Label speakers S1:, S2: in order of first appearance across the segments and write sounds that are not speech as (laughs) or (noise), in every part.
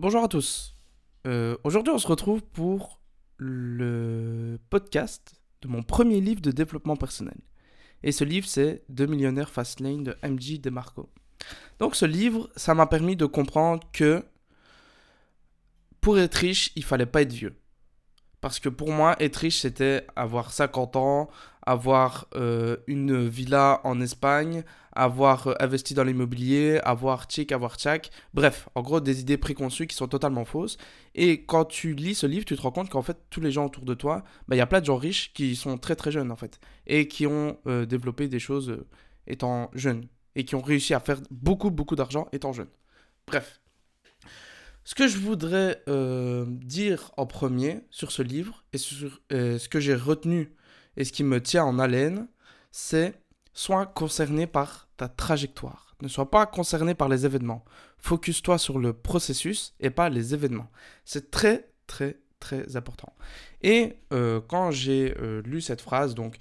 S1: Bonjour à tous. Euh, Aujourd'hui, on se retrouve pour le podcast de mon premier livre de développement personnel. Et ce livre, c'est 2 millionnaires Fastlane de MJ DeMarco. Donc, ce livre, ça m'a permis de comprendre que pour être riche, il fallait pas être vieux. Parce que pour moi, être riche, c'était avoir 50 ans, avoir euh, une villa en Espagne, avoir euh, investi dans l'immobilier, avoir tchic, avoir tchac. Bref, en gros, des idées préconçues qui sont totalement fausses. Et quand tu lis ce livre, tu te rends compte qu'en fait, tous les gens autour de toi, bah, il y a plein de gens riches qui sont très très jeunes en fait. Et qui ont euh, développé des choses étant jeunes. Et qui ont réussi à faire beaucoup beaucoup d'argent étant jeunes. Bref. Ce que je voudrais euh, dire en premier sur ce livre et sur euh, ce que j'ai retenu et ce qui me tient en haleine, c'est sois concerné par ta trajectoire. Ne sois pas concerné par les événements. Focus-toi sur le processus et pas les événements. C'est très très très important. Et euh, quand j'ai lu cette phrase, donc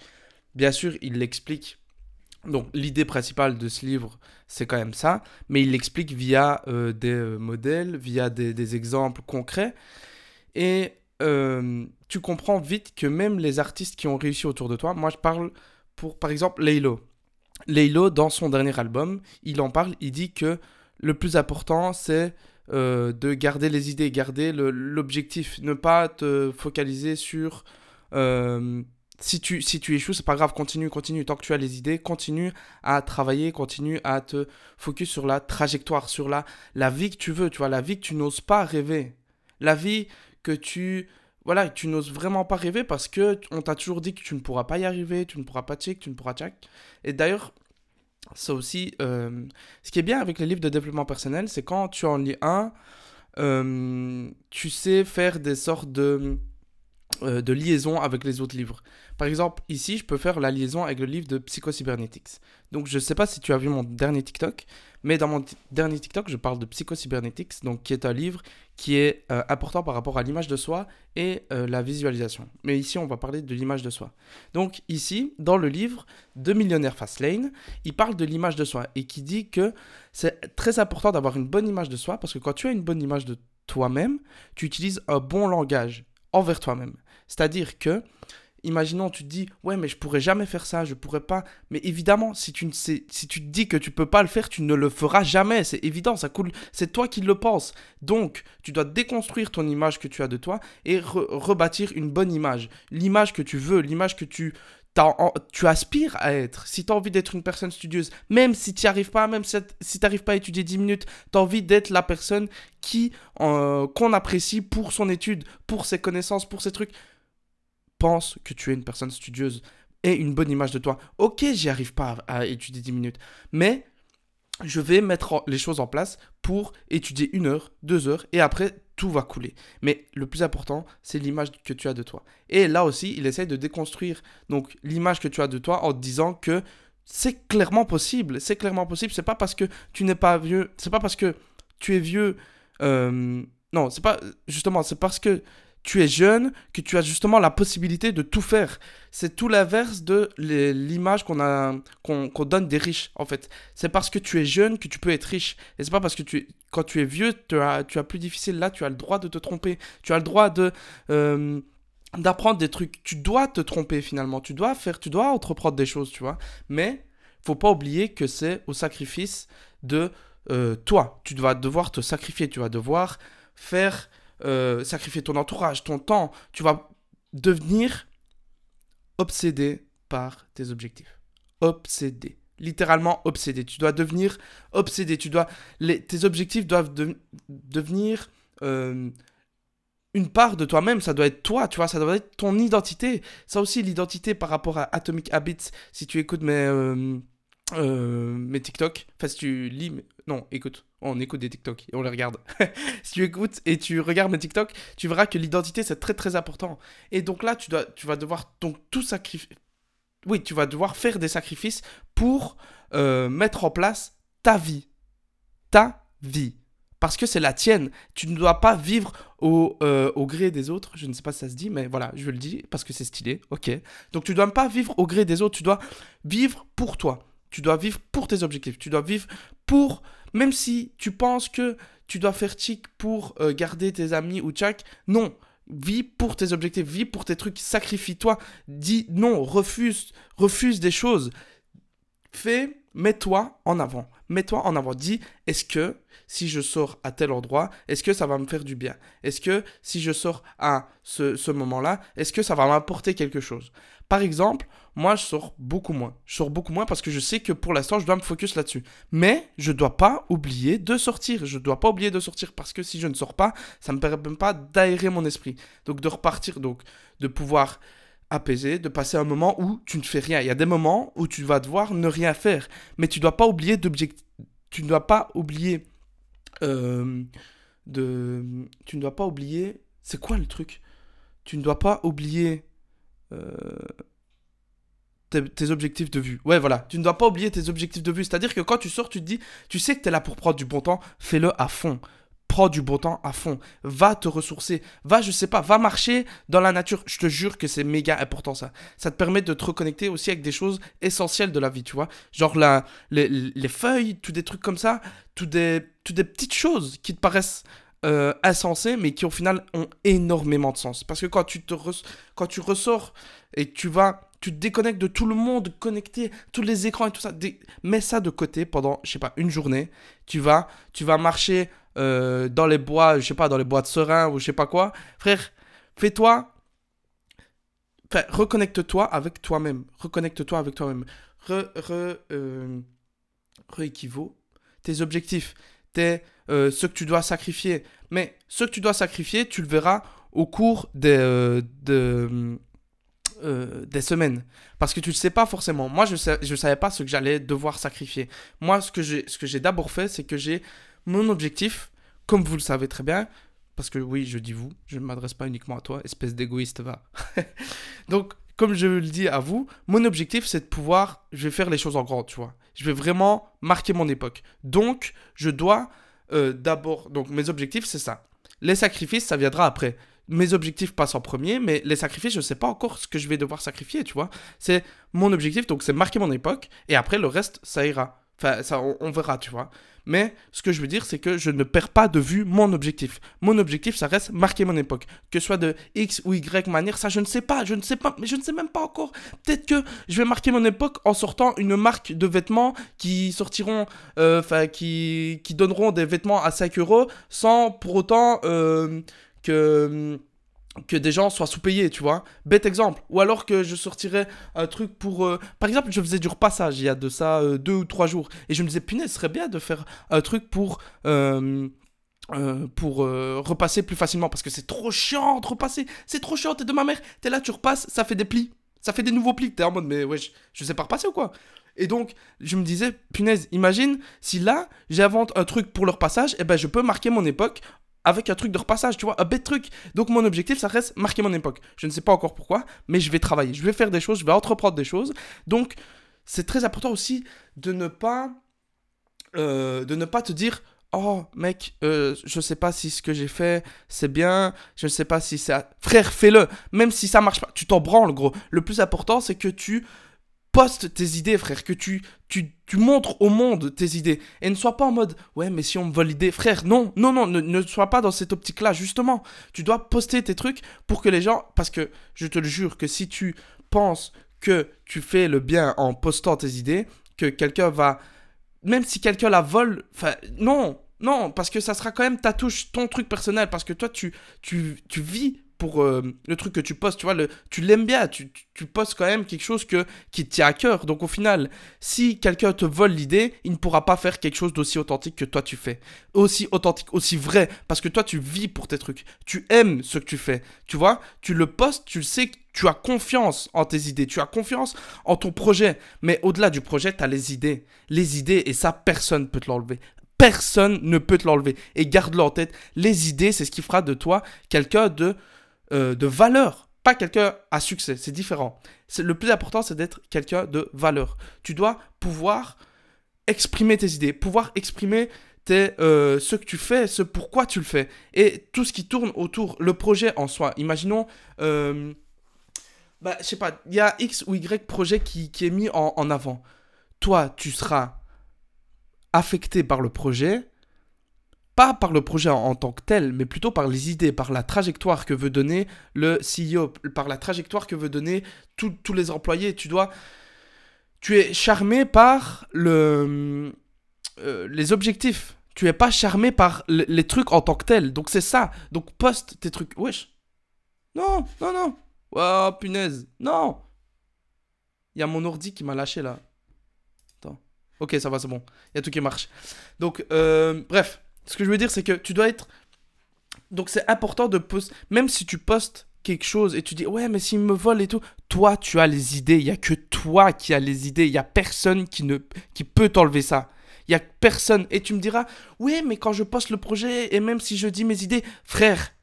S1: bien sûr il l'explique donc l'idée principale de ce livre, c'est quand même ça, mais il l'explique via euh, des euh, modèles, via des, exemples concrets. Et euh, tu comprends vite que même les artistes qui ont réussi autour de toi, moi je parle pour par exemple Laylo. Laylo, dans son dernier album, il en parle, il dit que le plus important c'est de garder les idées, garder l'objectif, ne pas te focaliser sur si tu, si tu échoues, c'est pas grave, continue, continue. Tant que tu as les idées, continue à travailler, continue à te focus sur la trajectoire, sur la, la vie que tu veux, tu vois, la vie que tu n'oses pas rêver. La vie que tu. Voilà, tu n'oses vraiment pas rêver parce que on t'a toujours dit que tu ne pourras pas y arriver, tu ne pourras pas check, tu ne pourras check. Et d'ailleurs, ça aussi, euh, ce qui est bien avec les livres de développement personnel, c'est quand tu en lis un, euh, tu sais faire des sortes de euh, de liaison avec les autres livres. Par exemple, ici, je peux faire la liaison avec le livre de Psycho-Cybernetics. Donc, je ne sais pas si tu as vu mon dernier TikTok, mais dans mon dernier TikTok, je parle de Psycho-Cybernetics, donc qui est un livre qui est euh, important par rapport à l'image de soi et euh, la visualisation. Mais ici, on va parler de l'image de soi. Donc, ici, dans le livre de Millionnaire Fastlane, il parle de l'image de soi et qui dit que c'est très important d'avoir une bonne image de soi parce que quand tu as une bonne image de toi-même, tu utilises un bon langage envers toi-même. C'est-à-dire que, imaginons, tu te dis, ouais, mais je pourrais jamais faire ça, je pourrais pas. Mais évidemment, si tu, si tu te dis que tu peux pas le faire, tu ne le feras jamais. C'est évident, ça coule. C'est toi qui le penses. Donc, tu dois déconstruire ton image que tu as de toi et rebâtir une bonne image. L'image que tu veux, l'image que tu tu aspires à être, si tu as envie d'être une personne studieuse, même si tu n'y arrives pas, même si, tu n'arrives pas à étudier 10 minutes, tu as envie d'être la personne qui euh, qu'on apprécie pour son étude, pour ses connaissances, pour ses trucs, pense que tu es une personne studieuse et une bonne image de toi. Ok, j'y arrive pas à, étudier 10 minutes, mais je vais mettre les choses en place pour étudier une heure, deux heures, et après, tout va couler. Mais le plus important, c'est l'image que tu as de toi. Et là aussi, il essaye de déconstruire donc l'image que tu as de toi en disant que c'est clairement possible. C'est clairement possible. C'est pas parce que tu n'es pas vieux. C'est pas parce que tu es vieux. Euh, non, c'est pas justement. C'est parce que tu es jeune, que tu as justement la possibilité de tout faire. C'est tout l'inverse de l'image qu'on donne des riches en fait. C'est parce que tu es jeune que tu peux être riche. Et c'est pas parce que tu quand tu es vieux, tu as, tu as plus difficile. Là, tu as le droit de te tromper. Tu as le droit de euh, d'apprendre des trucs. Tu dois te tromper finalement. Tu dois faire, tu dois entreprendre des choses, tu vois. Mais faut pas oublier que c'est au sacrifice de euh, toi. Tu vas devoir te sacrifier. Tu vas devoir faire euh, sacrifier ton entourage, ton temps. Tu vas devenir obsédé par tes objectifs. Obsédé. Littéralement obsédé. Tu dois devenir obsédé. Tu dois, les, tes objectifs doivent devenir euh, une part de toi-même. Ça doit être toi, tu vois. Ça doit être ton identité. Ça aussi, l'identité par rapport à Atomic Habits. Si tu écoutes mes, euh, mes TikTok, enfin si tu lis, non, écoute on écoute des TikTok et on les regarde. (laughs) si tu écoutes et tu regardes mes TikTok, tu verras que l'identité c'est très très important. Et donc là, tu, dois, tu vas devoir donc tout sacrifier. Oui, tu vas devoir faire des sacrifices pour euh, mettre en place ta vie. Ta vie. Parce que c'est la tienne. Tu ne dois pas vivre au, euh, au, gré des autres. Je ne sais pas si ça se dit, mais voilà, je le dis parce que c'est stylé. Ok. Donc tu ne dois pas vivre au gré des autres. Tu dois vivre pour toi. Tu dois vivre pour tes objectifs. Tu dois vivre pour même si tu penses que tu dois faire chic pour euh, garder tes amis ou tchac. Non, vis pour tes objectifs, vis pour tes trucs, sacrifie-toi, dis non, refuse, refuse des choses. Fais, mets-toi en avant. Mets-toi en avant. Dis, est-ce que si je sors à tel endroit, est-ce que ça va me faire du bien? Est-ce que si je sors à ce, moment-là, est-ce que ça va m'apporter quelque chose? Par exemple, moi, je sors beaucoup moins. Je sors beaucoup moins parce que je sais que pour l'instant, je dois me focus là-dessus. Mais je ne dois pas oublier de sortir. Je ne dois pas oublier de sortir parce que si je ne sors pas, ça ne me permet pas d'aérer mon esprit. Donc de repartir, donc de pouvoir apaiser, de passer un moment où tu ne fais rien. Il y a des moments où tu vas devoir ne rien faire, mais tu ne dois pas oublier d'objectif. Tu ne dois pas oublier euh, de. Tu ne dois pas oublier. C'est quoi le truc? Tu ne dois pas oublier. Euh, tes, objectifs de vue. Ouais, voilà. Tu ne dois pas oublier tes objectifs de vue. C'est-à-dire que quand tu sors, tu te dis, tu sais que tu es là pour prendre du bon temps, fais-le à fond. Prends du bon temps à fond. Va te ressourcer. Va, je sais pas, va marcher dans la nature. Je te jure que c'est méga important ça. Ça te permet de te reconnecter aussi avec des choses essentielles de la vie, tu vois. Genre la, les, feuilles, tous des trucs comme ça, tous des, toutes des petites choses qui te paraissent euh, insensées, mais qui au final ont énormément de sens. Parce que quand tu, te quand tu ressors et tu vas tu te déconnectes de tout le monde connecté, tous les écrans et tout ça. Mets ça de côté pendant, je sais pas, une journée. Tu vas, tu vas marcher euh, dans les bois, je sais pas, dans les bois de serein ou je sais pas quoi. Frère, fais-toi. reconnecte-toi avec toi-même. Reconnecte-toi avec toi-même. Re, re, euh, re tes objectifs, tes, euh, ce que tu dois sacrifier. Mais ce que tu dois sacrifier, tu le verras au cours des, de, euh, des semaines. Parce que tu ne sais pas forcément. Moi, je ne savais pas ce que j'allais devoir sacrifier. Moi, ce que j'ai d'abord fait, c'est que j'ai mon objectif, comme vous le savez très bien, parce que oui, je dis vous, je ne m'adresse pas uniquement à toi, espèce d'égoïste, va. (laughs) Donc, comme je le dis à vous, mon objectif, c'est de pouvoir, je vais faire les choses en grand, tu vois. Je vais vraiment marquer mon époque. Donc, je dois euh, d'abord, donc mes objectifs, c'est ça. Les sacrifices, ça viendra après mes objectifs passent en premier, mais les sacrifices, je ne sais pas encore ce que je vais devoir sacrifier, tu vois. C'est mon objectif, donc c'est marquer mon époque, et après le reste, ça ira. Enfin, ça, on, verra, tu vois. Mais ce que je veux dire, c'est que je ne perds pas de vue mon objectif. Mon objectif, ça reste marquer mon époque. Que ce soit de X ou Y manière, ça, je ne sais pas. Je ne sais pas, mais je ne sais même pas encore. Peut-être que je vais marquer mon époque en sortant une marque de vêtements qui sortiront, euh, enfin, qui, qui donneront des vêtements à 5 euros sans pour autant. Euh, que que des gens soient sous-payés, tu vois. Bête exemple. Ou alors que je sortirais un truc pour... Euh, par exemple, je faisais du repassage il y a de ça euh, deux ou trois jours. Et je me disais, punaise, ce serait bien de faire un truc pour... Euh, pour repasser plus facilement. Parce que c'est trop chiant de repasser. C'est trop chiant. T'es de ma mère. T'es là, tu repasses, ça fait des plis. Ça fait des nouveaux plis. T'es en mode, mais ouais, je, sais pas repasser ou quoi et donc, je me disais, punaise, imagine si là, j'invente un truc pour leur passage, et eh ben je peux marquer mon époque avec un truc de repassage, tu vois, un bête truc. Donc mon objectif, ça reste marquer mon époque. Je ne sais pas encore pourquoi, mais je vais travailler, je vais faire des choses, je vais entreprendre des choses. Donc c'est très important aussi de ne pas, euh, de ne pas te dire, oh mec, euh, je sais pas si ce que j'ai fait c'est bien, je ne sais pas si ça, frère, fais-le. Même si ça marche pas, tu t'en branles gros. Le plus important, c'est que tu poste tes idées, frère, que tu, tu, tu, montres au monde tes idées. Et ne sois pas en mode, ouais, mais si on me vole l'idée, frère, non, non, non, ne, ne sois pas dans cette optique-là, justement. Tu dois poster tes trucs pour que les gens, parce que je te le jure que si tu penses que tu fais le bien en postant tes idées, que quelqu'un va, même si quelqu'un la vole, enfin, non, non, parce que ça sera quand même ta touche, ton truc personnel, parce que toi, tu, tu, tu vis pour euh, le truc que tu postes, tu vois, le, tu l'aimes bien, tu, tu, postes quand même quelque chose que, qui te tient à cœur. Donc au final, si quelqu'un te vole l'idée, il ne pourra pas faire quelque chose d'aussi authentique que toi tu fais. Aussi authentique, aussi vrai, parce que toi tu vis pour tes trucs. Tu aimes ce que tu fais, tu vois, tu le postes, tu sais que tu as confiance en tes idées, tu as confiance en ton projet. Mais au-delà du projet, tu as les idées. Les idées, et ça, personne ne peut te l'enlever. Personne ne peut te l'enlever. Et garde-le en tête. Les idées, c'est ce qui fera de toi quelqu'un de euh, de valeur, pas quelqu'un à succès, c'est différent. Le plus important, c'est d'être quelqu'un de valeur. Tu dois pouvoir exprimer tes idées, pouvoir exprimer tes, euh, ce que tu fais, ce pourquoi tu le fais, et tout ce qui tourne autour, le projet en soi. Imaginons, euh, bah, je sais pas, il y a X ou Y projet qui, qui est mis en, en avant. Toi, tu seras affecté par le projet, pas par le projet en, tant que tel, mais plutôt par les idées, par la trajectoire que veut donner le CEO, par la trajectoire que veut donner tous les employés. Tu dois, tu es charmé par euh, les objectifs. Tu es pas charmé par les trucs en tant que tel. Donc c'est ça. Donc poste tes trucs. Wesh. Non, non, non. Oh, punaise. Non. Il y a mon ordi qui m'a lâché là. Attends. Ok, ça va, c'est bon. Il y a tout qui marche. Donc, euh, bref. Ce que je veux dire, c'est que tu dois être. Donc, c'est important de poster. Même si tu postes quelque chose et tu dis ouais mais s'il me vole et tout toi tu as les idées. Il y a que toi qui as les idées. Il y a personne qui ne qui peut t'enlever ça. Il y a personne. Et tu me diras oui mais quand je poste le projet et même si je dis mes idées frère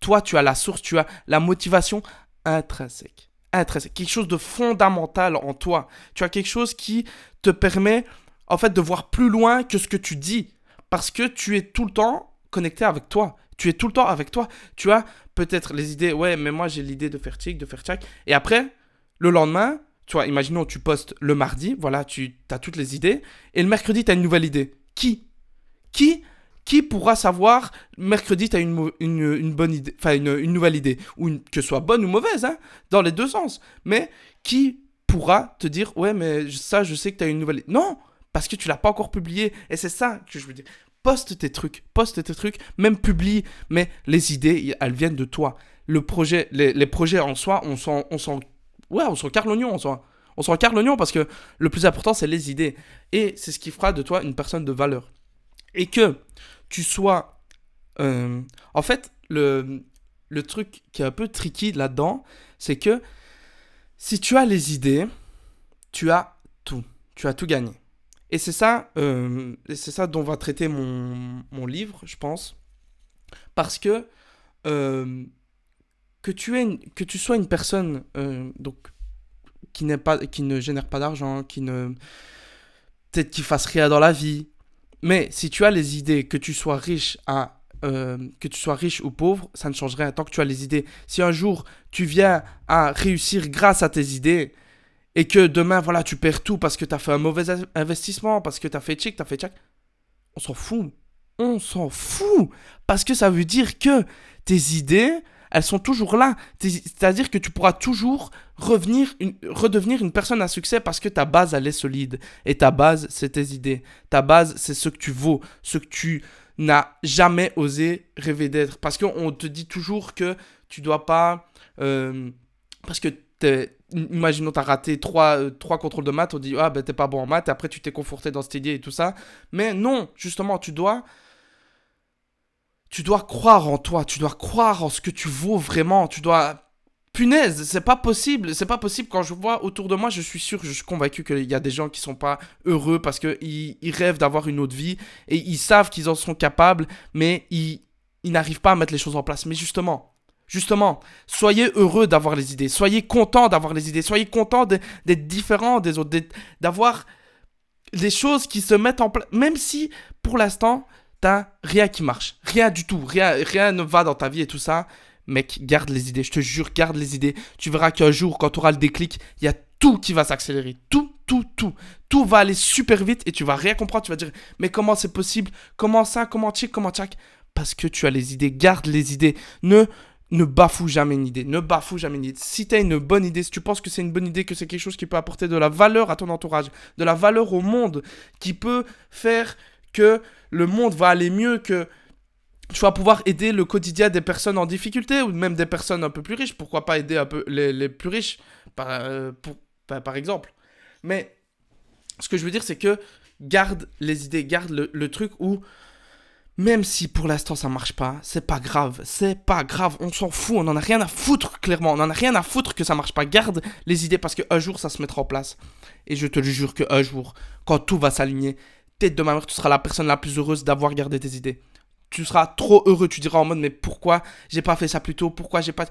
S1: toi tu as la source tu as la motivation intrinsèque. Intrinsèque. Quelque chose de fondamental en toi. Tu as quelque chose qui te permet en fait de voir plus loin que ce que tu dis parce que tu es tout le temps connecté avec toi. Tu es tout le temps avec toi. Tu as peut-être les idées, ouais, mais moi j'ai l'idée de faire tic, de faire tchac. Et après, le lendemain, tu vois, imaginons tu postes le mardi, voilà, tu as toutes les idées. Et le mercredi, tu as une nouvelle idée. Qui? Qui? Qui pourra savoir mercredi tu as une, une, bonne idée, enfin une, une, nouvelle idée, ou que ce soit bonne ou mauvaise, hein, dans les deux sens. Mais qui pourra te dire, ouais, mais ça, je sais que tu as une nouvelle idée. Non, parce que tu l'as pas encore publié. Et c'est ça que je veux dire. Poste tes trucs, poste tes trucs, même publie, mais les idées, elles viennent de toi. Le projet, les, projets en soi, on s'en, on ouais, on carre l'oignon en soi. On s'en carre l'oignon parce que le plus important, c'est les idées. Et c'est ce qui fera de toi une personne de valeur. Et que tu sois... Euh, en fait, le, le truc qui est un peu tricky là-dedans, c'est que si tu as les idées, tu as tout. Tu as tout gagné. Et c'est ça, euh, c'est ça dont va traiter mon, mon, livre, je pense. Parce que euh, que, tu es que tu sois une personne euh, donc, qui, pas, qui ne génère pas d'argent, qui ne. Peut-être qui fasse rien dans la vie. Mais si tu as les idées, que tu sois riche à que tu sois riche ou pauvre, ça ne change rien tant que tu as les idées. Si un jour tu viens à réussir grâce à tes idées, et que demain, voilà, tu perds tout parce que tu as fait un mauvais investissement, parce que tu as fait chic, tu as fait tchac, on s'en fout. On s'en fout. Parce que ça veut dire que tes idées, elles sont toujours là. C'est-à-dire que tu pourras toujours revenir redevenir une personne à succès parce que ta base, elle est solide. Et ta base, c'est tes idées. Ta base, c'est ce que tu vaux, ce que tu n'as jamais osé rêver d'être. Parce qu'on te dit toujours que tu dois pas... Euh, parce que imaginons tu as raté trois, euh, trois contrôles de maths, on dit ah ben t'es pas bon en maths, et après tu t'es conforté dans cette idée et tout ça. Mais non, justement, tu dois tu dois croire en toi, tu dois croire en ce que tu vaux vraiment, tu dois punaise, c'est pas possible, c'est pas possible quand je vois autour de moi, je suis sûr, je suis convaincu qu'il y a des gens qui sont pas heureux parce que ils, rêvent d'avoir une autre vie et ils savent qu'ils en sont capables, mais ils, ils n'arrivent pas à mettre les choses en place. Mais justement, Justement, soyez heureux d'avoir les idées, soyez content d'avoir les idées, soyez content d'être différent des autres, d'avoir les choses qui se mettent en place, même si pour l'instant, t'as rien qui marche, rien du tout, rien, rien ne va dans ta vie et tout ça. Mec, garde les idées, je te jure, garde les idées. Tu verras qu'un jour, quand tu auras le déclic, il y a tout qui va s'accélérer. Tout, tout, tout. Tout va aller super vite et tu vas rien comprendre. Tu vas dire, mais comment c'est possible? Comment ça? Comment tchic? Comment tchac? Parce que tu as les idées. Garde les idées. Ne ne bafoue jamais une idée. Ne bafoue jamais une idée. Si tu as une bonne idée, si tu penses que c'est une bonne idée, que c'est quelque chose qui peut apporter de la valeur à ton entourage, de la valeur au monde, qui peut faire que le monde va aller mieux, que tu vas pouvoir aider le quotidien des personnes en difficulté ou même des personnes un peu plus riches. Pourquoi pas aider un peu les, plus riches, par, euh, pour, par, exemple. Mais ce que je veux dire, c'est que garde les idées, garde le, le truc où même si pour l'instant ça marche pas, c'est pas grave, c'est pas grave, on s'en fout, on en a rien à foutre clairement, on en a rien à foutre que ça marche pas. Garde les idées parce qu'un jour ça se mettra en place. Et je te le jure qu'un jour, quand tout va s'aligner, tête de ma mère, tu seras la personne la plus heureuse d'avoir gardé tes idées. Tu seras trop heureux, tu diras en mode mais pourquoi j'ai pas fait ça plus tôt, pourquoi j'ai pas...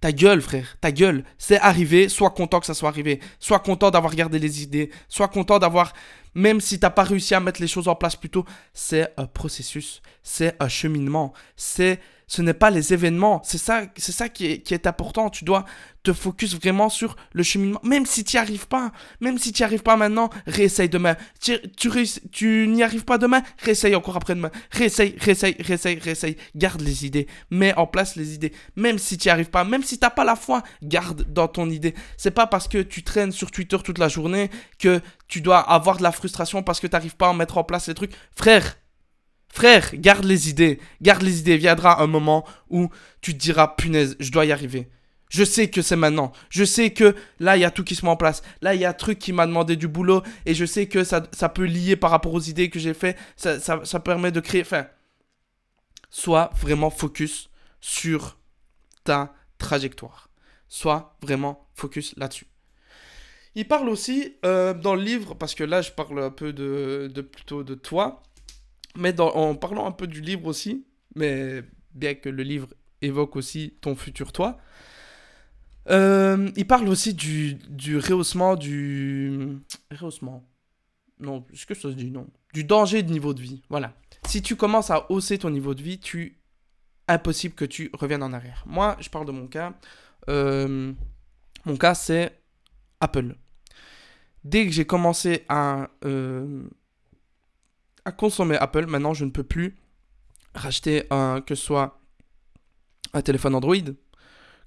S1: Ta gueule, frère, ta gueule. C'est arrivé, sois content que ça soit arrivé. Sois content d'avoir gardé les idées. Sois content d'avoir même si t'as pas réussi à mettre les choses en place plus tôt, c'est un processus, c'est un cheminement, c'est ce n'est pas les événements. C'est ça, c'est ça qui est, qui est important. Tu dois te focus vraiment sur le cheminement. Même si tu n'y arrives pas, même si tu n'y arrives pas maintenant, réessaye demain. Tu, tu, tu n'y arrives pas demain, réessaye encore après-demain. Réessaye, réessaye, réessaye, réessaye. Garde les idées. Mets en place les idées. Même si tu n'y arrives pas, même si tu n'as pas la foi, garde dans ton idée. C'est pas parce que tu traînes sur Twitter toute la journée que tu dois avoir de la frustration parce que tu n'arrives pas à mettre en place les trucs. Frère, Frère, garde les idées. Garde les idées. Viendra un moment où tu te diras, punaise, je dois y arriver. Je sais que c'est maintenant. Je sais que là, il y a tout qui se met en place. Là, il y a un truc qui m'a demandé du boulot. Et je sais que ça, peut lier par rapport aux idées que j'ai fait. Ça, ça, permet de créer. Enfin, sois vraiment focus sur ta trajectoire. Sois vraiment focus là-dessus. Il parle aussi euh, dans le livre, parce que là, je parle un peu de plutôt de toi. Mais en parlant un peu du livre aussi, mais bien que le livre évoque aussi ton futur toi, euh, il parle aussi du, du rehaussement, du... Rehaussement Non, est-ce que ça se dit? Non. Du danger de niveau de vie, voilà. Si tu commences à hausser ton niveau de vie, tu... Impossible que tu reviennes en arrière. Moi, je parle de mon cas. Euh, mon cas, c'est Apple. Dès que j'ai commencé à, euh, à consommer Apple, maintenant, je ne peux plus racheter un, que ce soit un téléphone Android,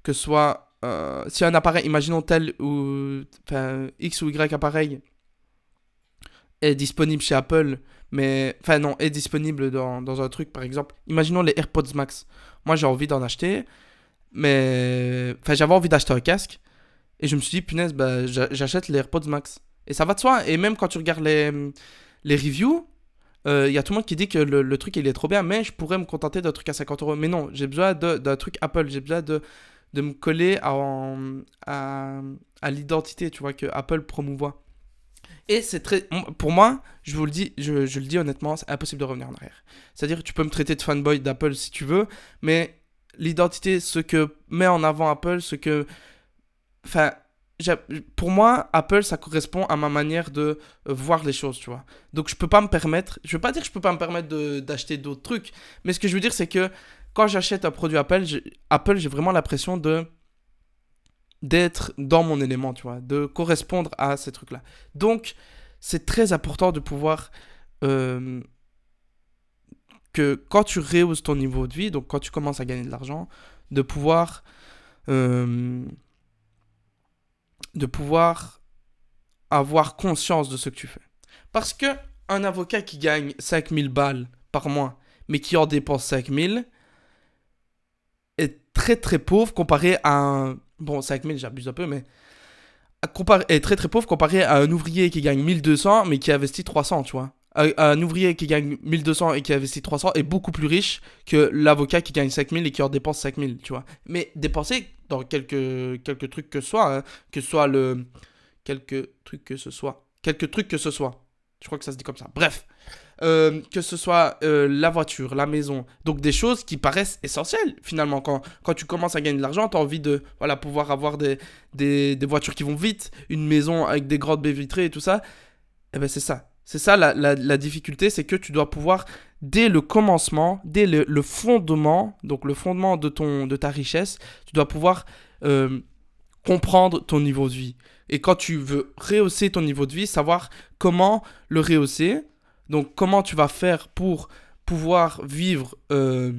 S1: que ce soit euh, si un appareil, imaginons tel ou X ou Y appareil est disponible chez Apple, mais enfin non, est disponible dans, dans, un truc par exemple, imaginons les AirPods Max. Moi j'ai envie d'en acheter, mais enfin j'avais envie d'acheter un casque et je me suis dit punaise, bah, j'achète les AirPods Max. Et ça va de soi. Et même quand tu regardes les, les reviews, il euh, y a tout le monde qui dit que le, truc il est trop bien, mais je pourrais me contenter d'un truc à 50 euros. Mais non, j'ai besoin d'un truc Apple, j'ai besoin de de me coller à, à, à l'identité, tu vois, que Apple promouvoit. Et c'est très. Pour moi, je vous le dis, je, je le dis honnêtement, c'est impossible de revenir en arrière. C'est-à-dire, tu peux me traiter de fanboy d'Apple si tu veux, mais l'identité, ce que met en avant Apple, ce que. Enfin, pour moi, Apple, ça correspond à ma manière de voir les choses, tu vois. Donc, je peux pas me permettre. Je veux pas dire que je peux pas me permettre d'acheter d'autres trucs, mais ce que je veux dire, c'est que quand j'achète un produit Apple, Apple, j'ai vraiment l'impression de d'être dans mon élément, tu vois, de correspondre à ces trucs-là. Donc, c'est très important de pouvoir euh, que quand tu rehausses ton niveau de vie, donc quand tu commences à gagner de l'argent, de pouvoir euh, de pouvoir avoir conscience de ce que tu fais. Parce que un avocat qui gagne 5000 balles par mois, mais qui en dépense 5000, très très pauvre comparé à un. Bon, 5000, j'abuse un peu, mais. Est très très pauvre comparé à un ouvrier qui gagne 1200 mais qui investit 300, tu vois. Un, ouvrier qui gagne 1200 et qui investit 300 est beaucoup plus riche que l'avocat qui gagne 5000 et qui en dépense 5000, tu vois. Mais dépenser dans quelques, quelques trucs que ce soit, hein, que ce soit le. Quelques trucs que ce soit. Quelques trucs que ce soit. Je crois que ça se dit comme ça. Bref. Euh, que ce soit euh, la voiture, la maison. Donc des choses qui paraissent essentielles finalement. Quand, quand tu commences à gagner de l'argent, tu as envie de voilà, pouvoir avoir des, des, des, voitures qui vont vite, une maison avec des grandes baies vitrées et tout ça. Et eh ben c'est ça. C'est ça la, la, la difficulté, c'est que tu dois pouvoir, dès le commencement, dès le, fondement, donc le fondement de, ton, de ta richesse, tu dois pouvoir euh, comprendre ton niveau de vie. Et quand tu veux rehausser ton niveau de vie, savoir comment le rehausser, donc, comment tu vas faire pour pouvoir vivre euh,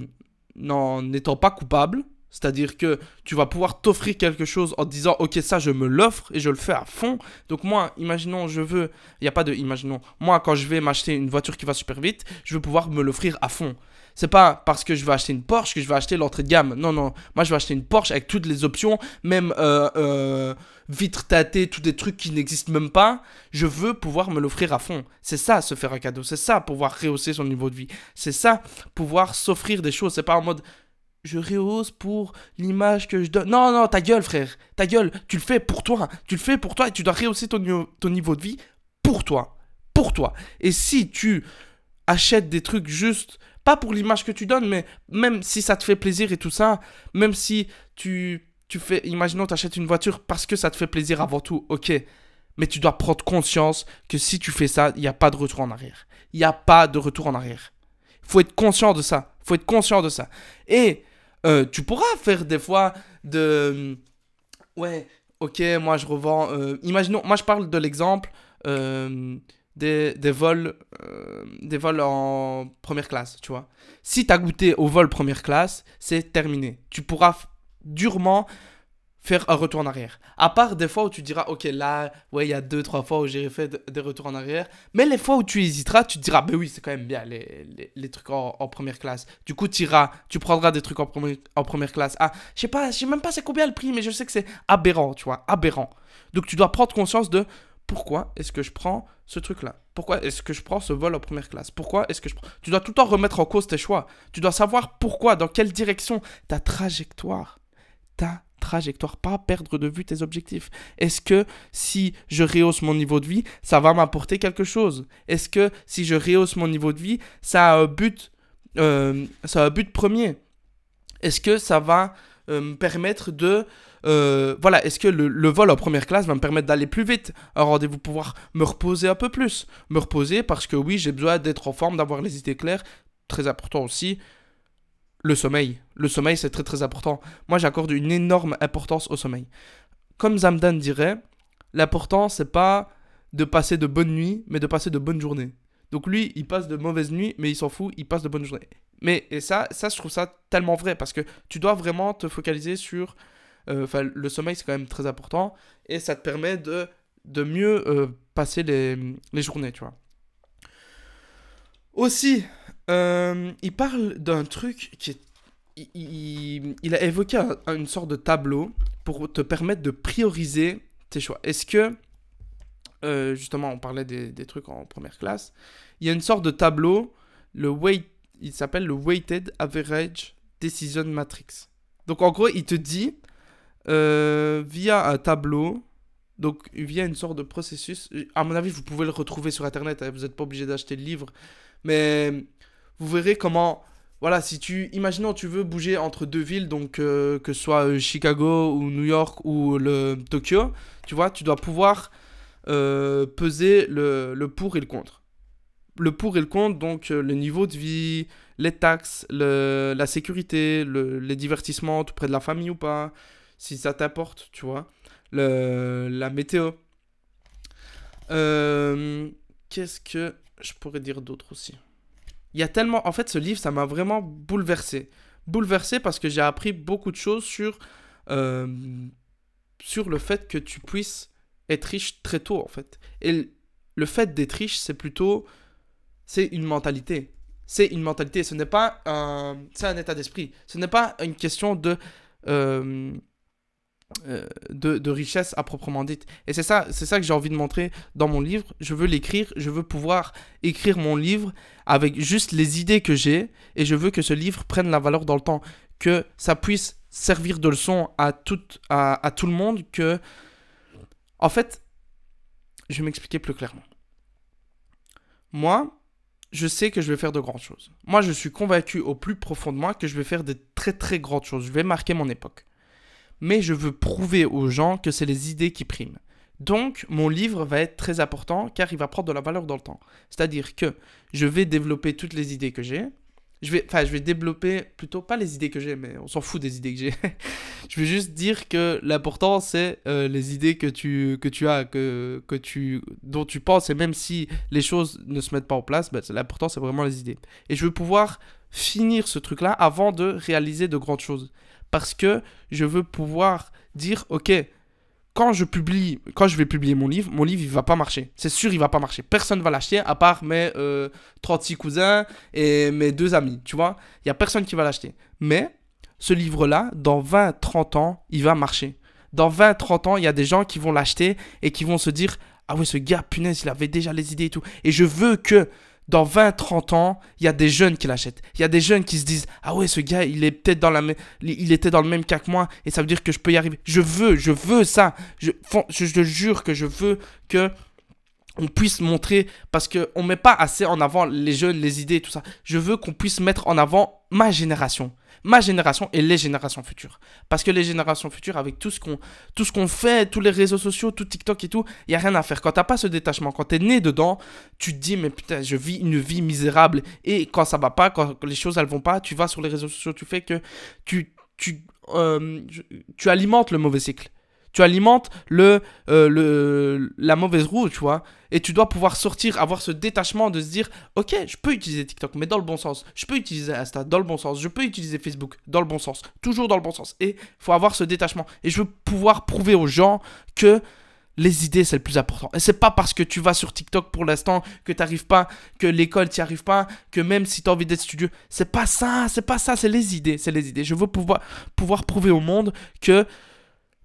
S1: en n'étant pas coupable c'est-à-dire que tu vas pouvoir t'offrir quelque chose en disant ok ça je me l'offre et je le fais à fond. Donc moi, imaginons je veux, il n'y a pas de imaginons, moi quand je vais m'acheter une voiture qui va super vite, je veux pouvoir me l'offrir à fond. C'est pas parce que je vais acheter une Porsche que je vais acheter l'entrée de gamme. Non, non. Moi, je vais acheter une Porsche avec toutes les options, même euh, euh, vitres tâtées, tous des trucs qui n'existent même pas. Je veux pouvoir me l'offrir à fond. C'est ça, se faire un cadeau. C'est ça, pouvoir rehausser son niveau de vie. C'est ça, pouvoir s'offrir des choses. C'est pas en mode je rehausse pour l'image que je donne. Non, non, ta gueule, frère. Ta gueule. Tu le fais pour toi. Tu le fais pour toi et tu dois rehausser ton, ton niveau de vie pour toi. Pour toi. Et si tu achètes des trucs juste pas pour l'image que tu donnes, mais même si ça te fait plaisir et tout ça, même si tu, tu fais, imaginons, tu achètes une voiture parce que ça te fait plaisir avant tout, ok. Mais tu dois prendre conscience que si tu fais ça, il n'y a pas de retour en arrière. Il n'y a pas de retour en arrière. Faut être conscient de ça. Faut être conscient de ça. Et Euh, tu pourras faire des fois de... Ouais, ok, moi je revends... euh, imaginons, moi je parle de l'exemple euh, des, des vols, des vols en première classe, tu vois. Si tu as goûté au vol première classe, c'est terminé. Tu pourras durement faire un retour en arrière. À part des fois où tu diras, ok, là, ouais, il y a deux, trois fois où j'ai fait de- des retours en arrière. Mais les fois où tu hésiteras, tu te diras, ben oui, c'est quand même bien les, les, trucs en, en première classe. Du coup, tu iras, tu prendras des trucs en, première- en première classe. Ah, je sais pas, je sais même pas c'est combien le prix, mais je sais que c'est aberrant, tu vois, aberrant. Donc tu dois prendre conscience de pourquoi est-ce que je prends ce truc-là? Pourquoi est-ce que je prends ce vol en première classe? Pourquoi est-ce que je prends... Tu dois tout le temps remettre en cause tes choix. Tu dois savoir pourquoi, dans quelle direction, ta trajectoire. Ta trajectoire, pas perdre de vue tes objectifs. Est-ce que si je rehausse mon niveau de vie, ça va m'apporter quelque chose? Est-ce que si je rehausse mon niveau de vie, ça a un but, euh, ça a un but premier? Est-ce que ça va euh, me permettre de... euh, voilà, est-ce que le, vol en première classe va me permettre d'aller plus vite? Un rendez-vous pouvoir me reposer un peu plus Me reposer parce que oui, j'ai besoin d'être en forme, d'avoir les idées claires. Très important aussi, le sommeil. Le sommeil, c'est très très important. Moi, j'accorde une énorme importance au sommeil. Comme Zamdan dirait, l'important, c'est pas de passer de bonnes nuits, mais de passer de bonnes journées. Donc lui, il passe de mauvaises nuits, mais il s'en fout, il passe de bonnes journées. Mais et ça, ça, je trouve ça tellement vrai, parce que tu dois vraiment te focaliser sur... euh, Enfin, le sommeil, c'est quand même très important, et ça te permet de, de mieux euh, passer les, les journées, tu vois. Aussi, euh, il parle d'un truc qui est il, a évoqué un- une sorte de tableau pour te permettre de prioriser tes choix. Est-ce que, euh, justement, on parlait des, des trucs en première classe, il y a une sorte de tableau, le weight, il s'appelle le Weighted Average Decision Matrix. Donc en gros, il te dit, euh, via un tableau, donc via une sorte de processus, à mon avis, vous pouvez le retrouver sur Internet, hein, vous n'êtes pas obligé d'acheter le livre, mais vous verrez comment voilà, si tu, imaginons, tu veux bouger entre deux villes, donc euh, que ce soit euh, Chicago ou New York ou le Tokyo, tu vois, tu dois pouvoir euh, peser le, le pour et le contre. Le pour et le contre, donc le niveau de vie, les taxes, le- la sécurité, le- les divertissements, tout près de la famille ou pas, si ça t'apporte, tu vois, la météo. Qu'est-ce que je pourrais dire d'autre aussi? Il y a tellement. En fait, ce livre, ça m'a vraiment bouleversé. Bouleversé parce que j'ai appris beaucoup de choses sur, euh, sur le fait que tu puisses être riche très tôt, en fait. Et le- fait d'être riche, c'est plutôt. C'est une mentalité. C'est une mentalité. Ce n'est pas un. C'est un état d'esprit. Ce n'est pas une question de. euh, de, de richesse à proprement dite. Et c'est ça, c'est ça que j'ai envie de montrer dans mon livre. Je veux l'écrire, je veux pouvoir écrire mon livre avec juste les idées que j'ai et je veux que ce livre prenne la valeur dans le temps, que ça puisse servir de leçon à tout, à tout le monde, que... En fait, je vais m'expliquer plus clairement. Moi, je sais que je vais faire de grandes choses. Moi, je suis convaincu au plus profond de moi que je vais faire de très très grandes choses. Je vais marquer mon époque. Mais je veux prouver aux gens que c'est les idées qui priment. Donc, mon livre va être très important car il va prendre de la valeur dans le temps. C'est-à-dire que je vais développer toutes les idées que j'ai. Je vais, enfin, je vais développer plutôt pas les idées que j'ai, mais on s'en fout des idées que j'ai. (laughs) je vais juste dire que l'important c'est euh, les idées que tu, que tu as, que, que tu, dont tu penses, et même si les choses ne se mettent pas en place, bah, l'important c'est vraiment les idées. Et je veux pouvoir finir ce truc-là avant de réaliser de grandes choses, parce que je veux pouvoir dire, ok, quand je publie, quand je vais publier mon livre, mon livre il va pas marcher. C'est sûr, il va pas marcher. Personne va l'acheter à part mes euh, 36 cousins et mes deux amis, tu vois. Il y a personne qui va l'acheter. Mais ce livre-là, dans 20, 30 ans, il va marcher. Dans 20, 30 ans, il y a des gens qui vont l'acheter et qui vont se dire Ah ouais, ce gars, punaise, il avait déjà les idées et tout. Et je veux que dans 20, 30 ans, il y a des jeunes qui l'achètent. Il y a des jeunes qui se disent Ah ouais, ce gars, il est peut-être dans la il était dans le même cas que moi et ça veut dire que je peux y arriver. Je veux, je veux ça. Je, jure que je veux que on puisse montrer parce que on met pas assez en avant les jeunes, les idées tout ça. Je veux qu'on puisse mettre en avant ma génération. Ma génération et les générations futures. Parce que les générations futures, avec tout ce qu'on fait, tous les réseaux sociaux, tout TikTok et tout, il y a rien à faire. Quand t'as pas ce détachement, quand tu es né dedans, tu te dis mais putain, je vis une vie misérable et quand ça va pas, quand les choses elles vont pas, tu vas sur les réseaux sociaux, tu fais que tu tu euh, tu alimentes le mauvais cycle. Tu alimentes le, euh, le, la mauvaise roue, tu vois. Et tu dois pouvoir sortir, avoir ce détachement de se dire, ok, je peux utiliser TikTok, mais dans le bon sens. Je peux utiliser Insta dans le bon sens. Je peux utiliser Facebook dans le bon sens. Toujours dans le bon sens. Et il faut avoir ce détachement. Et je veux pouvoir prouver aux gens que les idées, c'est le plus important. Et c'est pas parce que tu vas sur TikTok pour l'instant que tu n'arrives pas, que l'école t'y arrive pas, que même si tu as envie d'être studieux, c'est pas ça, c'est pas ça, c'est les idées, c'est les idées. Je veux pouvoir, pouvoir prouver au monde que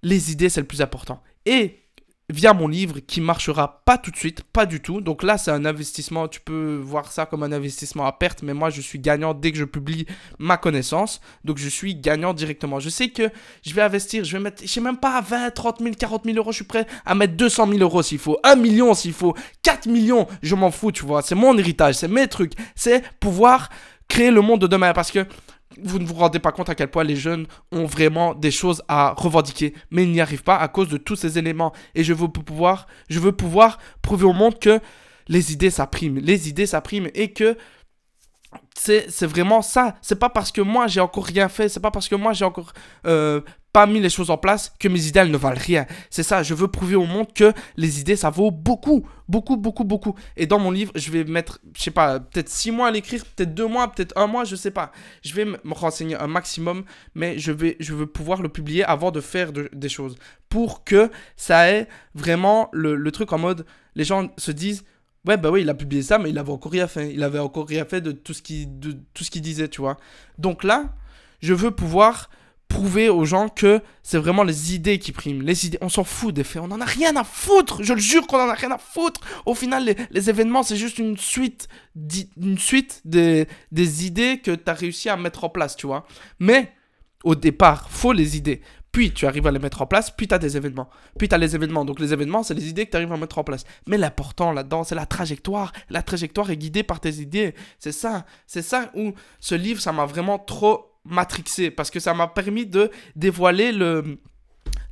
S1: les idées, c'est le plus important. Et via mon livre qui marchera pas tout de suite, pas du tout. Donc là, c'est un investissement, tu peux voir ça comme un investissement à perte, mais moi, je suis gagnant dès que je publie ma connaissance. Donc je suis gagnant directement. Je sais que je vais investir, je vais mettre, je sais même pas, 20, 30 000, 40 000 euros, je suis prêt à mettre 200 000 euros s'il faut, 1 million s'il faut, 4 millions, je m'en fous, tu vois. C'est mon héritage, c'est mes trucs, c'est pouvoir créer le monde de demain parce que vous ne vous rendez pas compte à quel point les jeunes ont vraiment des choses à revendiquer, mais ils n'y arrivent pas à cause de tous ces éléments. Et je veux pouvoir, je veux pouvoir prouver au monde que les idées ça les idées ça et que c'est vraiment ça. C'est pas parce que moi j'ai encore rien fait, c'est pas parce que moi j'ai encore euh, pas mis les choses en place que mes idées elles ne valent rien. C'est ça, je veux prouver au monde que les idées ça vaut beaucoup, beaucoup, beaucoup, beaucoup. Et dans mon livre, je vais mettre, je sais pas, peut-être six mois à l'écrire, peut-être deux mois, peut-être un mois, je sais pas. Je vais me renseigner un maximum, mais je, vais, je veux pouvoir le publier avant de faire des choses. Pour que ça ait vraiment le, le truc en mode, les gens se disent Ouais, bah oui, il a publié ça, mais il avait encore rien fait. Il avait encore rien fait de tout ce qu'il disait, tu vois. Donc là, je veux pouvoir prouver aux gens que c'est vraiment les idées qui priment. Les idées, on s'en fout des faits, on en a rien à foutre. Je le jure qu'on en a rien à foutre. Au final, les, événements, c'est juste une suite, une suite des, idées que tu as réussi à mettre en place, tu vois. Mais au départ, faut les idées. Puis tu arrives à les mettre en place, puis tu as des événements. Puis tu as les événements. Donc les événements, c'est les idées que tu arrives à mettre en place. Mais l'important là-dedans, c'est la trajectoire. La trajectoire est guidée par tes idées. C'est ça. C'est ça où ce livre, ça m'a vraiment trop matrixé. Parce que ça m'a permis de dévoiler le,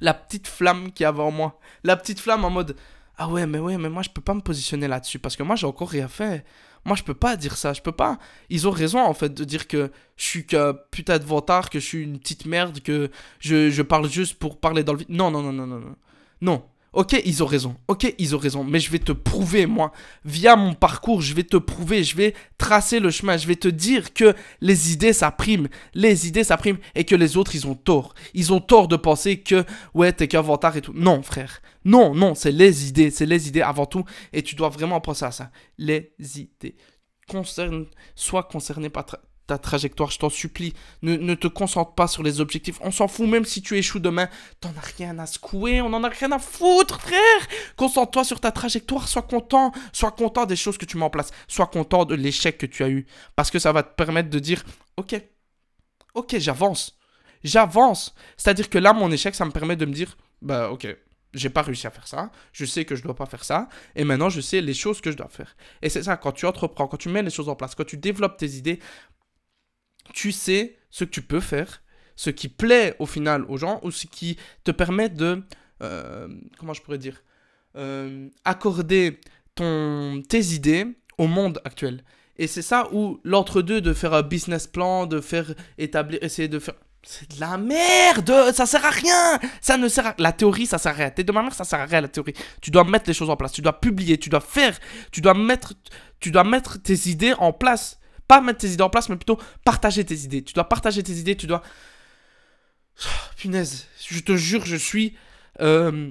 S1: la petite flamme qu'il y avait en moi. La petite flamme en mode Ah ouais, mais ouais, mais moi je peux pas me positionner là-dessus. Parce que moi j'ai encore rien fait. Moi, je peux pas dire ça. Je peux pas. Ils ont raison, en fait, de dire que je suis que putain de vantard, que je suis une petite merde, que je, je parle juste pour parler dans le vide. Non, non, non, non, non, non. Non. Ok, ils ont raison. Ok, ils ont raison. Mais je vais te prouver, moi, via mon parcours, je vais te prouver, je vais tracer le chemin, je vais te dire que les idées, ça prime. Les idées, ça prime. Et que les autres, ils ont tort. Ils ont tort de penser que, ouais, t'es qu'un vantard et tout. Non, frère. Non, non, c'est les idées. C'est les idées avant tout. Et tu dois vraiment penser à ça. Les idées. Concerne, sois concerné par ta trajectoire, je t'en supplie. Ne, te concentre pas sur les objectifs. On s'en fout même si tu échoues demain. T'en as rien à secouer, on en a rien à foutre, frère. Concentre-toi sur ta trajectoire, sois content. Sois content des choses que tu mets en place. Sois content de l'échec que tu as eu. Parce que ça va te permettre de dire, ok, ok, j'avance. J'avance. C'est-à-dire que là, mon échec, ça me permet de me dire, bah ok, j'ai pas réussi à faire ça, je sais que je dois pas faire ça, et maintenant je sais les choses que je dois faire. Et c'est ça, quand tu entreprends, quand tu mets les choses en place, quand tu développes tes idées, tu sais ce que tu peux faire, ce qui plaît au final aux gens, ou ce qui te permet de, euh, comment je pourrais dire, euh, accorder ton, tes idées au monde actuel. Et c'est ça où l'entre-deux de faire un business plan, de faire établir, essayer de faire... C'est de la merde, ça sert à rien. Ça ne sert à la théorie, ça sert à rien. T'es de ma mère, ça sert à rien la théorie. Tu dois mettre les choses en place, tu dois publier, tu dois faire, tu dois mettre, tu dois mettre tes idées en place. Pas mettre tes idées en place, mais plutôt partager tes idées. Tu dois partager tes idées, tu dois. punaise, je te jure, je suis. Euh,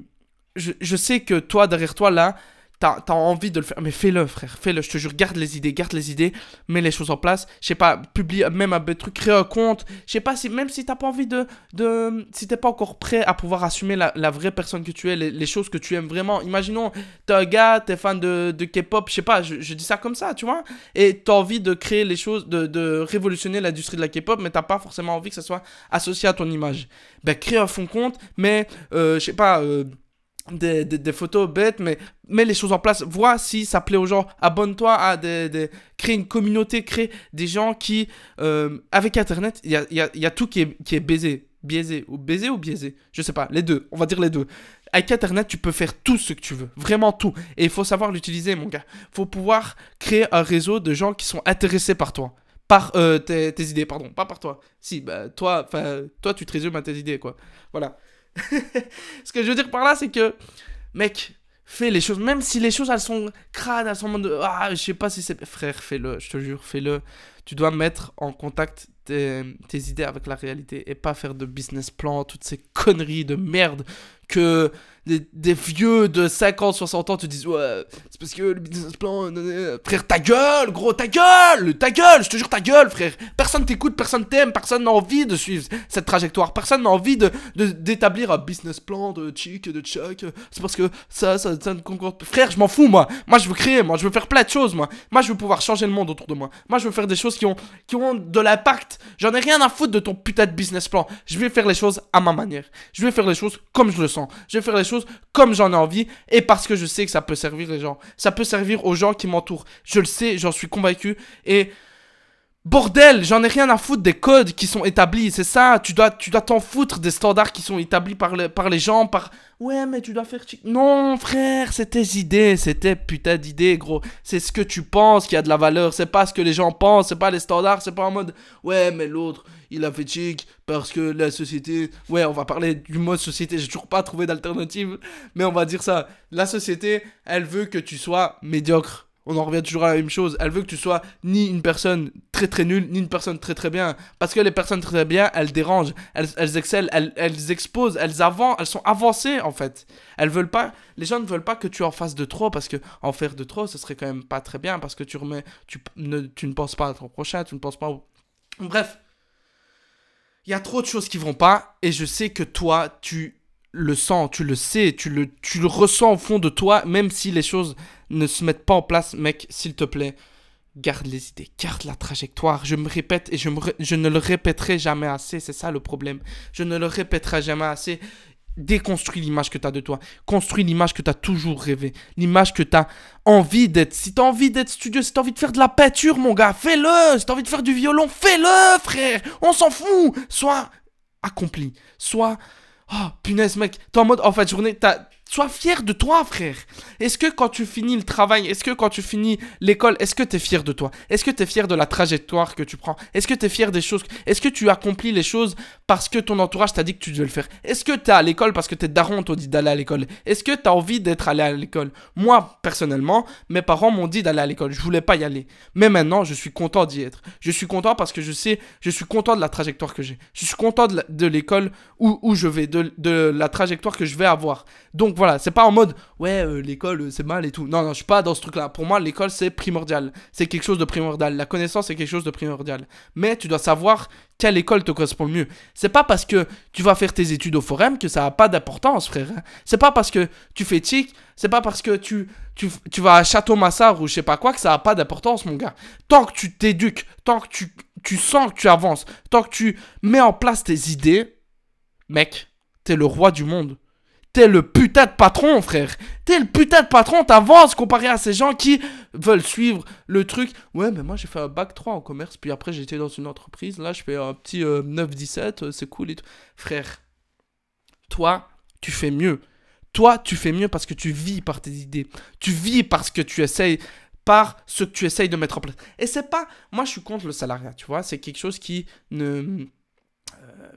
S1: je, sais que toi, derrière toi, là, t'as envie de le faire, mais fais-le, frère, fais-le, je te jure, garde les idées, garde les idées, mets les choses en place, je sais pas, publie même un truc, crée un compte, je sais pas, si, même si t'as pas envie de, de si t'es pas encore prêt à pouvoir assumer la, vraie personne que tu es, les, choses que tu aimes vraiment, imaginons, t'es un gars, t'es fan de, de K-pop, je sais pas, je, dis ça comme ça, tu vois, et t'as envie de créer les choses, de, de révolutionner l'industrie de la K-pop, mais t'as pas forcément envie que ça soit associé à ton image, ben crée un fond compte, mais, euh, je sais pas, euh, des, des, photos bêtes, mais mets les choses en place. Vois si ça plaît aux gens. Abonne-toi à des, des, Crée une communauté, crée des gens qui. euh, avec Internet, il y a, y, a, y a tout qui est, qui est baisé. Biaisé. Ou baisé ou biaisé Je sais pas. Les deux. On va dire les deux. Avec Internet, tu peux faire tout ce que tu veux. Vraiment tout. Et il faut savoir l'utiliser, mon gars. faut pouvoir créer un réseau de gens qui sont intéressés par toi. Par euh, tes, idées, pardon. Pas par toi. Si, bah, toi, toi, tu te résumes à tes idées, quoi. Voilà. (laughs) Ce que je veux dire par là, c'est que, mec, fais les choses, même si les choses elles sont crades, elles sont en mode de, ah, je sais pas si c'est. Frère, fais-le, je te jure, fais-le. Tu dois mettre en contact tes, tes idées avec la réalité et pas faire de business plan, toutes ces conneries de merde que des, vieux de 50, 60 ans te disent Ouais, c'est parce que le business plan. nanana. Frère, ta gueule, gros, ta gueule Ta gueule, je te jure, ta gueule, frère Personne t'écoute, personne t'aime, personne n'a envie de suivre cette trajectoire, personne n'a envie de d'établir un business plan de chic, de chuck. C'est parce que ça, ça, ça ne concorde. Frère, je m'en fous, moi Moi, je veux créer, moi, je veux faire plein de choses, moi Moi, je veux pouvoir changer le monde autour de moi. Moi, je veux faire des choses qui ont, qui ont de l'impact. J'en ai rien à foutre de ton putain de business plan. Je vais faire les choses à ma manière. Je vais faire les choses comme je le sens. Je vais faire les choses comme j'en ai envie et parce que je sais que ça peut servir les gens. Ça peut servir aux gens qui m'entourent. Je le sais, j'en suis convaincu. Et bordel, j'en ai rien à foutre des codes qui sont établis. C'est ça, tu dois tu dois t'en foutre des standards qui sont établis par, par les gens. Par ouais, mais tu dois faire. chic. Non, frère, c'est tes idées. C'est tes d'idées, gros. C'est ce que tu penses qui a de la valeur. C'est pas ce que les gens pensent. C'est pas les standards. C'est pas en mode ouais, mais l'autre. Il a fait chic parce que la société. Ouais, on va parler du mot société. J'ai toujours pas trouvé d'alternative. Mais on va dire ça. La société, elle veut que tu sois médiocre. On en revient toujours à la même chose. Elle veut que tu sois ni une personne très très nulle, ni une personne très très bien. Parce que les personnes très très bien, elles dérangent, elles, elles excellent, elles, elles exposent, elles avancent, elles sont avancées en fait. Elles veulent pas, les gens ne veulent pas que tu en fasses de trop parce que en faire de trop, ce serait quand même pas très bien parce que tu remets, tu ne, tu ne penses pas à ton prochain, tu ne penses pas au... Bref, il y a trop de choses qui vont pas et je sais que toi, tu le sens, tu le sais, tu le, ressens au fond de toi, même si les choses ne se mettent pas en place, mec, s'il te plaît, garde les idées, garde la trajectoire. Je me répète et je ne le répéterai jamais assez, c'est ça le problème. Je ne le répéterai jamais assez. Déconstruis l'image que tu as de toi. Construis l'image que tu as toujours rêvé. L'image que tu as envie d'être. Si tu as envie d'être studieux, si tu as envie de faire de la peinture, mon gars, fais-le. Si tu as envie de faire du violon, fais-le, frère. On s'en fout. Sois accompli. Sois. Oh, punaise, mec. T'es en mode, en fait, journée, t'as. Sois fier de toi, frère. Est-ce que quand tu finis le travail, est-ce que quand tu finis l'école, est-ce que tu es fier de toi? Est-ce que tu es fier de la trajectoire que tu prends? Est-ce que tu es fier des choses? Est-ce que tu accomplis les choses parce que ton entourage t'a dit que tu devais le faire? Est-ce que tu es à l'école parce que tes darons t'ont dit d'aller à l'école? Est-ce que tu as envie d'être allé à l'école? Moi, personnellement, mes parents m'ont dit d'aller à l'école. Je voulais pas y aller. Mais maintenant, je suis content d'y être. Je suis content parce que je sais, je suis content de la trajectoire que j'ai. Je suis content de l'école où, je vais, de, de la trajectoire que je vais avoir. Donc voilà, c'est pas en mode ouais, euh, l'école euh, c'est mal et tout. Non, non, je suis pas dans ce truc-là. Pour moi, l'école c'est primordial. C'est quelque chose de primordial. La connaissance c'est quelque chose de primordial. Mais tu dois savoir quelle école te correspond le mieux. C'est pas parce que tu vas faire tes études au forum que ça a pas d'importance, frère. C'est pas parce que tu fais TIC, c'est pas parce que tu, tu, tu vas à Château-Massard ou je sais pas quoi que ça a pas d'importance, mon gars. Tant que tu t'éduques, tant que tu, tu sens que tu avances, tant que tu mets en place tes idées, mec, t'es le roi du monde. T'es le putain de patron, frère. T'es le putain de patron, t'avances comparé à ces gens qui veulent suivre le truc. Ouais, mais moi j'ai fait un bac 3 en commerce, puis après j'étais dans une entreprise. Là, je fais un petit euh, 9-17, euh, c'est cool et tout. Frère, toi, tu fais mieux. Toi, tu fais mieux parce que tu vis par tes idées. Tu vis parce que tu essayes, par ce que tu essayes de mettre en place. Et c'est pas. Moi, je suis contre le salariat, tu vois. C'est quelque chose qui ne.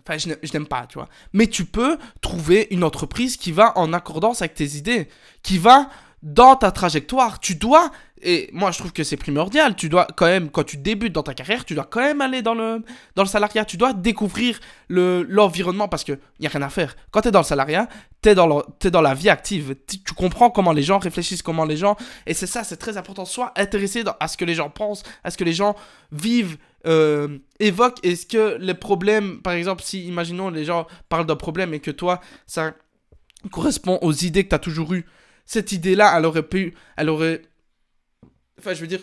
S1: Enfin, je n'aime pas, tu vois. Mais tu peux trouver une entreprise qui va en accordance avec tes idées, qui va dans ta trajectoire. Tu dois, et moi je trouve que c'est primordial, tu dois quand même, quand tu débutes dans ta carrière, tu dois quand même aller dans le, dans le salariat. Tu dois découvrir le- l'environnement parce qu'il n'y a rien à faire. Quand tu es dans le salariat, tu es, dans dans la vie active. Tu, comprends comment les gens réfléchissent, comment les gens. Et c'est ça, c'est très important. Sois intéressé à ce que les gens pensent, à ce que les gens vivent, euh, évoquent. Est-ce que les problèmes, par exemple, si imaginons les gens parlent d'un problème et que toi, ça correspond aux idées que tu as toujours eues, cette idée-là, elle aurait pu. Elle aurait. Enfin, je veux dire.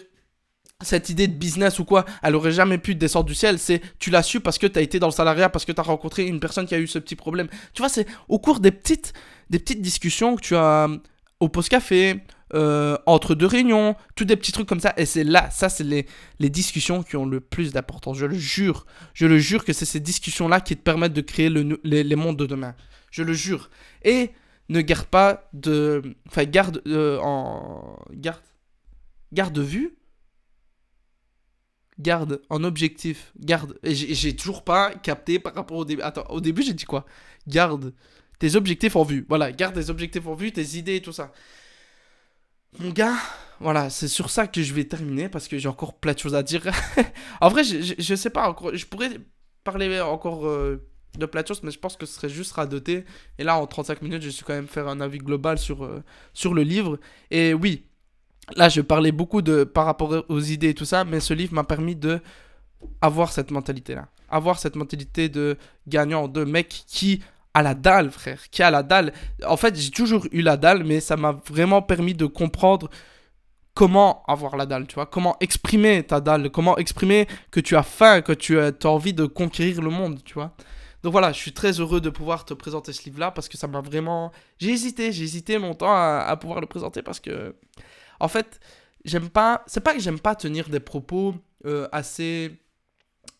S1: cette idée de business ou quoi, elle aurait jamais pu descendre du ciel. C'est tu l'as su parce que tu as été dans le salariat, parce que tu as rencontré une personne qui a eu ce petit problème. Tu vois, c'est au cours des petites, des petites discussions que tu as au post café, euh, entre deux réunions, tous des petits trucs comme ça. Et c'est là, ça, c'est les, discussions qui ont le plus d'importance. Je le jure. Je le jure que c'est ces discussions-là qui te permettent de créer le, les, mondes de demain. Je le jure. Et ne garde pas de. Enfin, garde euh, en. Garde. Garde vue. Garde en objectif. Garde. Et j'ai toujours pas capté par rapport au début. Attends, au début, j'ai dit quoi? Garde tes objectifs en vue. Voilà, garde tes objectifs en vue, tes idées et tout ça. Mon gars, voilà, c'est sur ça que je vais terminer parce que j'ai encore plein de choses à dire. (laughs) en vrai, je, sais pas encore. Je pourrais parler encore euh, de plein de choses, mais je pense que ce serait juste radoter. Et là, en 35 minutes, je suis quand même faire un avis global sur, euh, sur le livre. Et oui, là, je parlais beaucoup de par rapport aux idées et tout ça, mais ce livre m'a permis de avoir cette mentalité-là. Avoir cette mentalité de gagnant, de mec qui à la dalle, frère, qui a la dalle. En fait, j'ai toujours eu la dalle, mais ça m'a vraiment permis de comprendre comment avoir la dalle, tu vois, comment exprimer ta dalle, comment exprimer que tu as faim, que tu as, envie de conquérir le monde, tu vois. Donc voilà, je suis très heureux de pouvoir te présenter ce livre-là parce que ça m'a vraiment... J'ai hésité, j'ai hésité longtemps à, à, pouvoir le présenter parce que, en fait, j'aime pas... C'est pas que j'aime pas tenir des propos euh, assez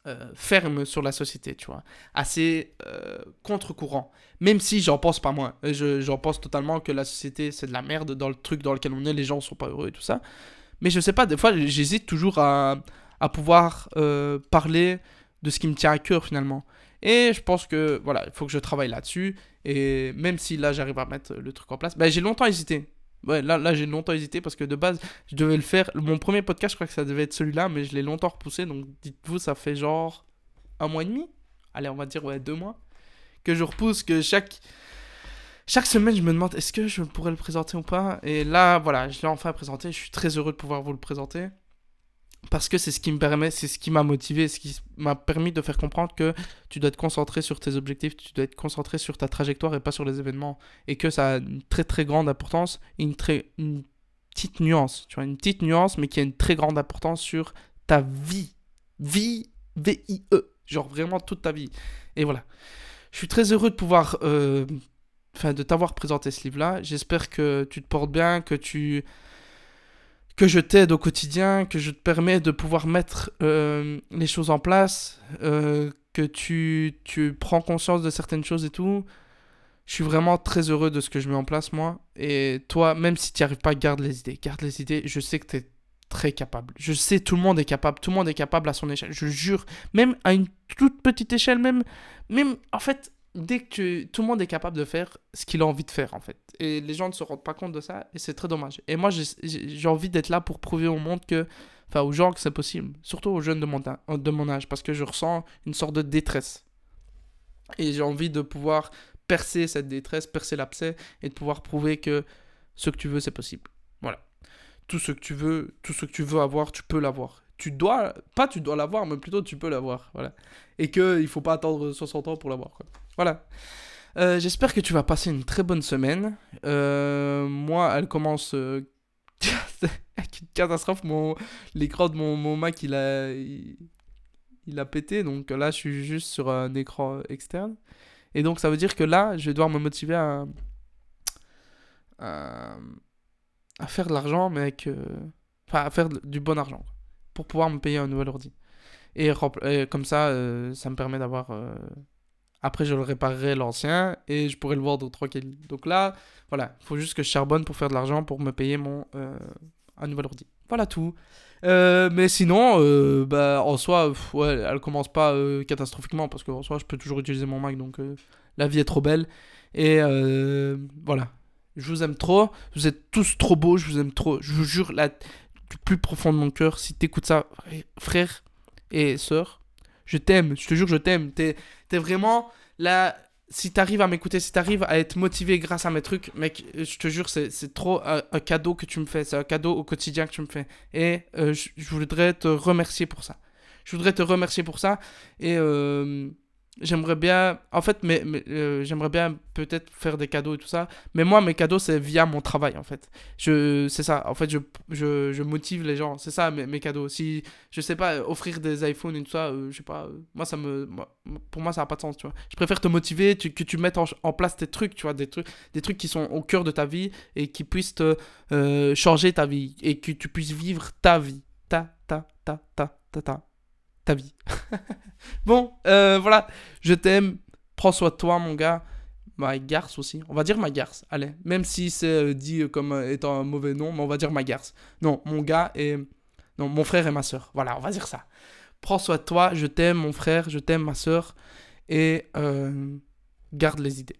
S1: euh, ferme sur la société, tu vois, assez euh, contre-courant. Même si j'en pense pas moins, j'en pense totalement que la société c'est de la merde dans le truc dans lequel on est, les gens sont pas heureux et tout ça. Mais je sais pas, des fois j'hésite toujours à, à pouvoir parler de ce qui me tient à cœur finalement. Et je pense que voilà, il faut que je travaille là-dessus. Et même si là j'arrive à mettre le truc en place, ben, j'ai longtemps hésité. Là, j'ai longtemps hésité parce que de base, je devais le faire. Mon premier podcast, je crois que ça devait être celui-là, mais je l'ai longtemps repoussé. Donc dites-vous, ça fait genre un mois et demi. Allez, on va dire, deux mois. Que je repousse, que chaque. Chaque semaine, je me demande est-ce que je pourrais le présenter ou pas? Et là, voilà, je l'ai enfin présenté. Je suis très heureux de pouvoir vous le présenter parce que c'est ce qui me permet, c'est ce qui m'a motivé, ce qui m'a permis de faire comprendre que tu dois être concentré sur tes objectifs, tu dois être concentré sur ta trajectoire et pas sur les événements. Et que ça a une très très grande importance une, très, une petite nuance, tu vois, une petite nuance, mais qui a une très grande importance sur ta vie. Vie, V-I-E. Genre vraiment toute ta vie. Et voilà. Je suis très heureux de pouvoir. Euh, enfin, de t'avoir présenté ce livre-là. J'espère que tu te portes bien, que tu que je t'aide au quotidien, que je te permets de pouvoir mettre euh, les choses en place, euh, que tu, tu prends conscience de certaines choses et tout. Je suis vraiment très heureux de ce que je mets en place, moi. Et toi, même si tu n'y arrives pas, garde les idées. Garde les idées. Je sais que tu es très capable. Je sais, tout le monde est capable. Tout le monde est capable à son échelle. Je jure. Même à une toute petite échelle, même. Même, en fait, dès que tout le monde est capable de faire ce qu'il a envie de faire en fait. Et les gens ne se rendent pas compte de ça et c'est très dommage. Et moi j'ai envie d'être là pour prouver au monde que, enfin aux gens que c'est possible, surtout aux jeunes de mon, de mon âge, parce que je ressens une sorte de détresse. Et j'ai envie de pouvoir percer cette détresse, percer l'abcès et de pouvoir prouver que ce que tu veux c'est possible. Voilà. Tout ce que tu veux, tout ce que tu veux avoir, tu peux l'avoir tu dois, pas tu dois l'avoir, mais plutôt tu peux l'avoir, voilà. Et qu'il faut pas attendre 60 ans pour l'avoir, quoi. Voilà. Euh, j'espère que tu vas passer une très bonne semaine. Euh, moi, elle commence euh, (laughs) avec une catastrophe. Mon... L'écran de mon, mon, Mac, il a... Il... a pété. Donc là, je suis juste sur un écran externe. Et donc, ça veut dire que là, je vais devoir me motiver à, à, à faire de l'argent, mais avec... Enfin, à faire du bon argent. Pour pouvoir me payer un nouvel ordi. Et, comme ça, ça me permet d'avoir après, je le réparerai l'ancien et je pourrai le voir d'autres tranquille. Donc là, voilà, il faut juste que je charbonne pour faire de l'argent pour me payer mon euh, un nouvel ordi. Voilà tout. Euh, mais sinon, euh, bah, en soi, ouais, elle commence pas catastrophiquement parce qu'en soi, je peux toujours utiliser mon Mac. Donc la vie est trop belle. Et voilà. Je vous aime trop. Vous êtes tous trop beaux. Je vous aime trop. Je vous jure, du plus profond de mon cœur, si t'écoutes ça, frère et sœur, je t'aime, je te jure, je t'aime. T'es es vraiment là. Si t'arrives à m'écouter, si t'arrives à être motivé grâce à mes trucs, mec, je te jure, c'est trop un, cadeau que tu me fais. C'est un cadeau au quotidien que tu me fais. Et euh, je, voudrais te remercier pour ça. Je voudrais te remercier pour ça. Et, euh, j'aimerais bien, en fait, mais, mais, euh, j'aimerais bien peut-être faire des cadeaux et tout ça. Mais moi, mes cadeaux, c'est via mon travail, en fait. Je, c'est ça. En fait, je, je, je motive les gens. C'est ça, mes, cadeaux. Si, je sais pas, offrir des iPhones et tout ça, euh, je sais pas, euh, moi, ça me, pour moi, ça n'a pas de sens, tu vois. Je préfère te motiver, que tu mettes en, place tes trucs, tu vois, des trucs, des trucs qui sont au cœur de ta vie et qui puissent te euh, changer ta vie et que tu puisses vivre ta vie. Ta, ta, ta, ta, ta, ta ta vie. (laughs) bon, euh, voilà, je t'aime, prends soin de toi, mon gars. Ma garce aussi, on va dire ma garce, allez, même si c'est euh, dit comme étant un mauvais nom, mais on va dire ma garce. Non, mon gars et. Non, mon frère et ma soeur. Voilà, on va dire ça. Prends soin de toi, je t'aime, mon frère, je t'aime, ma soeur, et euh, garde les idées.